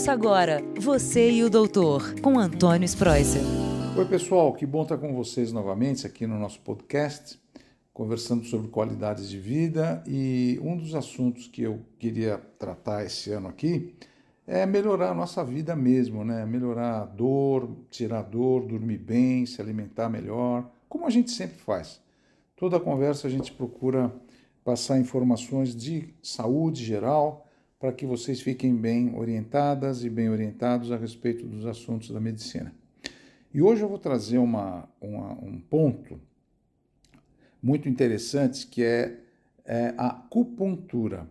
Ouça agora Você e o Doutor, com Antônio Spreuser. Oi, pessoal, que bom estar com vocês novamente aqui no nosso podcast, conversando sobre qualidades de vida. E um dos assuntos que eu queria tratar esse ano aqui é melhorar a nossa vida mesmo, né? Melhorar a dor, tirar a dor, dormir bem, se alimentar melhor, como a gente sempre faz. Toda conversa a gente procura passar informações de saúde geral para que vocês fiquem bem orientadas e bem orientados a respeito dos assuntos da medicina. E hoje eu vou trazer uma, uma um ponto muito interessante que é, é a acupuntura,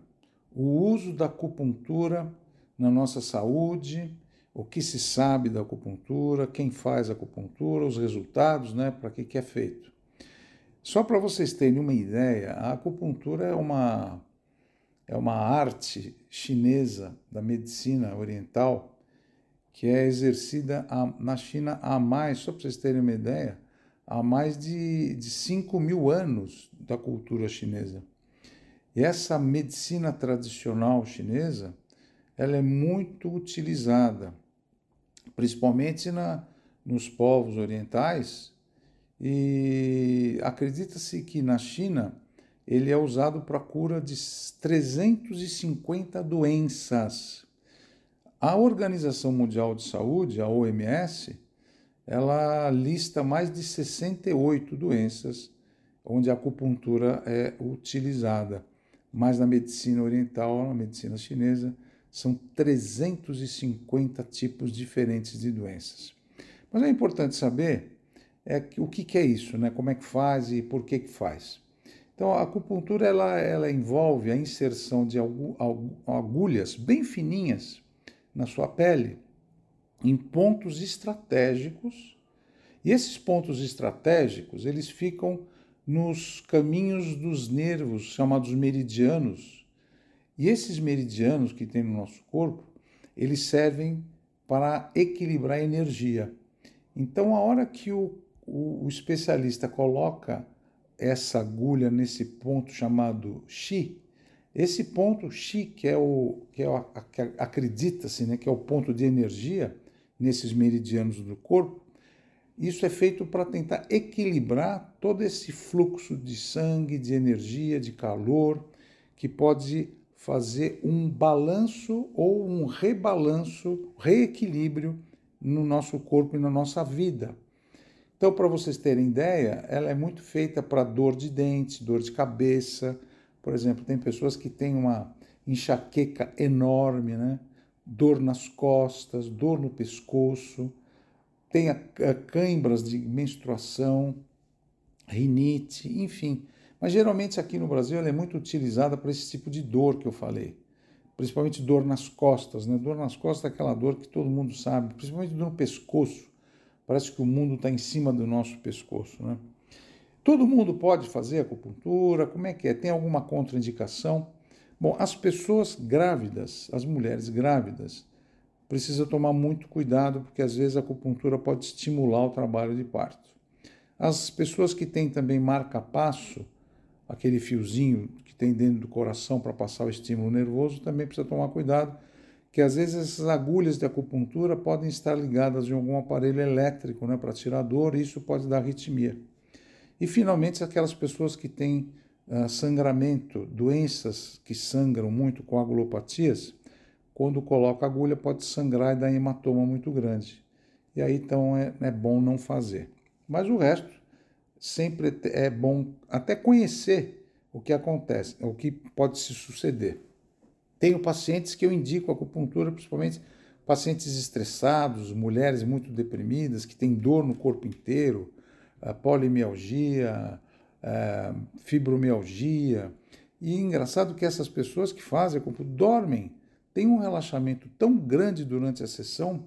o uso da acupuntura na nossa saúde, o que se sabe da acupuntura, quem faz a acupuntura, os resultados, né, para que, que é feito. Só para vocês terem uma ideia, a acupuntura é uma, é uma arte chinesa da medicina oriental que é exercida na China há mais, só para vocês terem uma ideia, há mais de, de 5 mil anos da cultura chinesa. E essa medicina tradicional chinesa, ela é muito utilizada, principalmente na, nos povos orientais, e acredita-se que na China ele é usado para a cura de 350 doenças. A Organização Mundial de Saúde, a OMS, ela lista mais de 68 doenças onde a acupuntura é utilizada. Mas na medicina oriental, na medicina chinesa, são 350 tipos diferentes de doenças. Mas é importante saber é o que, que é isso, né? como é que faz e por que, que faz. Então, a acupuntura ela, ela envolve a inserção de agulhas bem fininhas na sua pele, em pontos estratégicos. E esses pontos estratégicos, eles ficam nos caminhos dos nervos, chamados meridianos. E esses meridianos que tem no nosso corpo, eles servem para equilibrar a energia. Então, a hora que o o, o especialista coloca essa agulha nesse ponto chamado Xi, esse ponto Xi, que é o que, é acredita-se né, que é o ponto de energia nesses meridianos do corpo, isso é feito para tentar equilibrar todo esse fluxo de sangue, de energia, de calor, que pode fazer um balanço ou um rebalanço, reequilíbrio no nosso corpo e na nossa vida. Então, para vocês terem ideia, ela é muito feita para dor de dente, dor de cabeça. Por exemplo, tem pessoas que têm uma enxaqueca enorme, né? dor nas costas, dor no pescoço, tem a, a cãibras de menstruação, rinite, enfim. Mas geralmente aqui no Brasil ela é muito utilizada para esse tipo de dor que eu falei. Principalmente dor nas costas, né? Dor nas costas é aquela dor que todo mundo sabe, principalmente dor no pescoço. Parece que o mundo está em cima do nosso pescoço. Né? Todo mundo pode fazer acupuntura? Como é que é? Tem alguma contraindicação? Bom, as pessoas grávidas, as mulheres grávidas, precisam tomar muito cuidado, porque às vezes a acupuntura pode estimular o trabalho de parto. As pessoas que têm também marca-passo, aquele fiozinho que tem dentro do coração para passar o estímulo nervoso, também precisa tomar cuidado, que às vezes essas agulhas de acupuntura podem estar ligadas em algum aparelho elétrico né, para tirar dor, e isso pode dar arritmia. E finalmente, aquelas pessoas que têm uh, sangramento, doenças que sangram muito, coagulopatias, quando coloca agulha pode sangrar e dar hematoma muito grande. E aí então é, é bom não fazer. Mas o resto sempre é bom até conhecer o que acontece, o que pode se suceder. Tenho pacientes que eu indico acupuntura, principalmente pacientes estressados, mulheres muito deprimidas, que têm dor no corpo inteiro, polimialgia, fibromialgia. E engraçado que essas pessoas que fazem acupuntura dormem, têm um relaxamento tão grande durante a sessão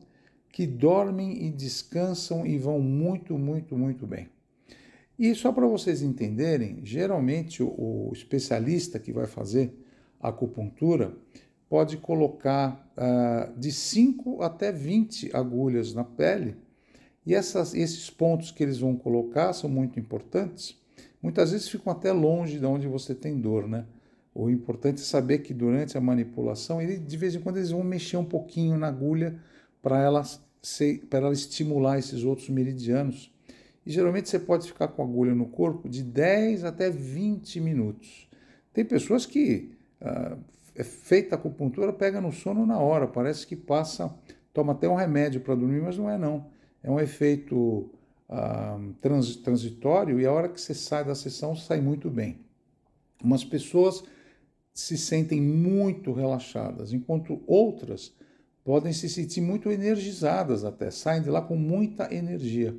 que dormem e descansam e vão muito, muito, muito bem. E só para vocês entenderem, geralmente o especialista que vai fazer acupuntura, pode colocar uh, de 5 até 20 agulhas na pele, e essas, esses pontos que eles vão colocar são muito importantes. Muitas vezes ficam até longe de onde você tem dor, né? O importante é saber que durante a manipulação, ele, de vez em quando eles vão mexer um pouquinho na agulha para ela, ela estimular esses outros meridianos. E geralmente você pode ficar com a agulha no corpo de 10 até 20 minutos. Tem pessoas que ah, é feita a acupuntura, pega no sono na hora, parece que passa, toma até um remédio para dormir, mas não é não. É um efeito ah, trans, transitório e a hora que você sai da sessão sai muito bem. Umas pessoas se sentem muito relaxadas, enquanto outras podem se sentir muito energizadas até, saem de lá com muita energia.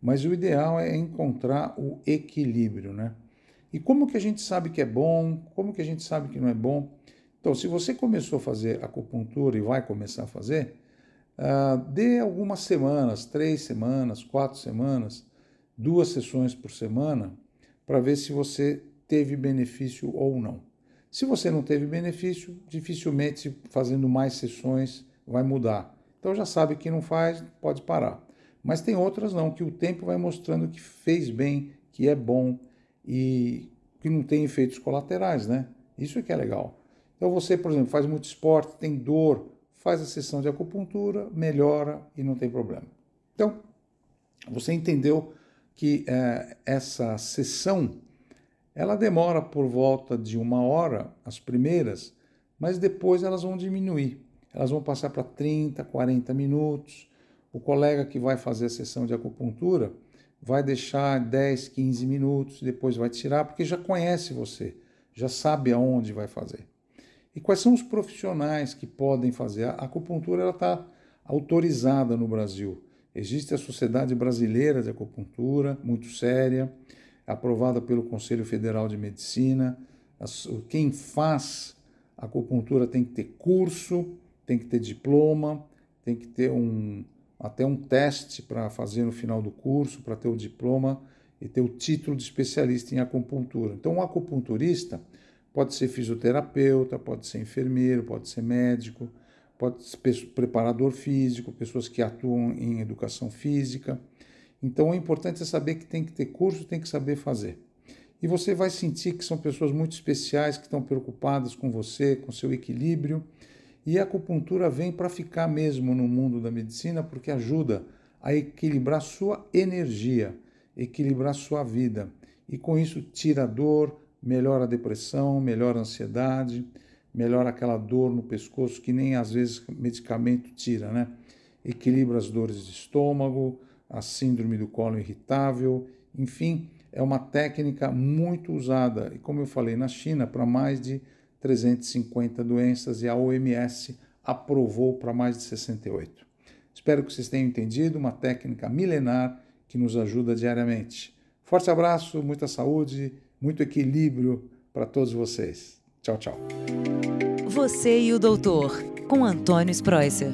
Mas o ideal é encontrar o equilíbrio, né? E como que a gente sabe que é bom? Como que a gente sabe que não é bom? Então, se você começou a fazer acupuntura e vai começar a fazer, uh, dê algumas semanas, três semanas, quatro semanas, duas sessões por semana, para ver se você teve benefício ou não. Se você não teve benefício, dificilmente fazendo mais sessões vai mudar. Então já sabe que não faz, pode parar. Mas tem outras não, que o tempo vai mostrando que fez bem, que é bom e que não tem efeitos colaterais, né? Isso é que é legal. Então você, por exemplo, faz muito esporte, tem dor, faz a sessão de acupuntura, melhora e não tem problema. Então, você entendeu que é, essa sessão ela demora por volta de uma hora, as primeiras, mas depois elas vão diminuir. Elas vão passar para 30, 40 minutos. O colega que vai fazer a sessão de acupuntura vai deixar 10, 15 minutos, depois vai tirar, porque já conhece você, já sabe aonde vai fazer. E quais são os profissionais que podem fazer? A acupuntura está autorizada no Brasil. Existe a Sociedade Brasileira de Acupuntura, muito séria aprovada pelo Conselho Federal de Medicina. Quem faz acupuntura tem que ter curso, tem que ter diploma, tem que ter um, até um teste para fazer no final do curso, para ter o diploma e ter o título de especialista em acupuntura. Então, um acupunturista pode ser fisioterapeuta, pode ser enfermeiro, pode ser médico, pode ser preparador físico, pessoas que atuam em educação física. Então o importante é saber que tem que ter curso, tem que saber fazer. E você vai sentir que são pessoas muito especiais, que estão preocupadas com você, com seu equilíbrio. E a acupuntura vem para ficar mesmo no mundo da medicina porque ajuda a equilibrar sua energia, equilibrar sua vida. E com isso tira a dor, melhora a depressão, melhora a ansiedade, melhora aquela dor no pescoço que nem às vezes medicamento tira, né? Equilibra as dores de estômago, a síndrome do colo irritável, enfim, é uma técnica muito usada, e como eu falei, na China, para mais de 350 doenças e a OMS aprovou para mais de 68. Espero que vocês tenham entendido uma técnica milenar que nos ajuda diariamente. Forte abraço, muita saúde, muito equilíbrio para todos vocês. Tchau, tchau. Você e o doutor, com Antônio Spreuser.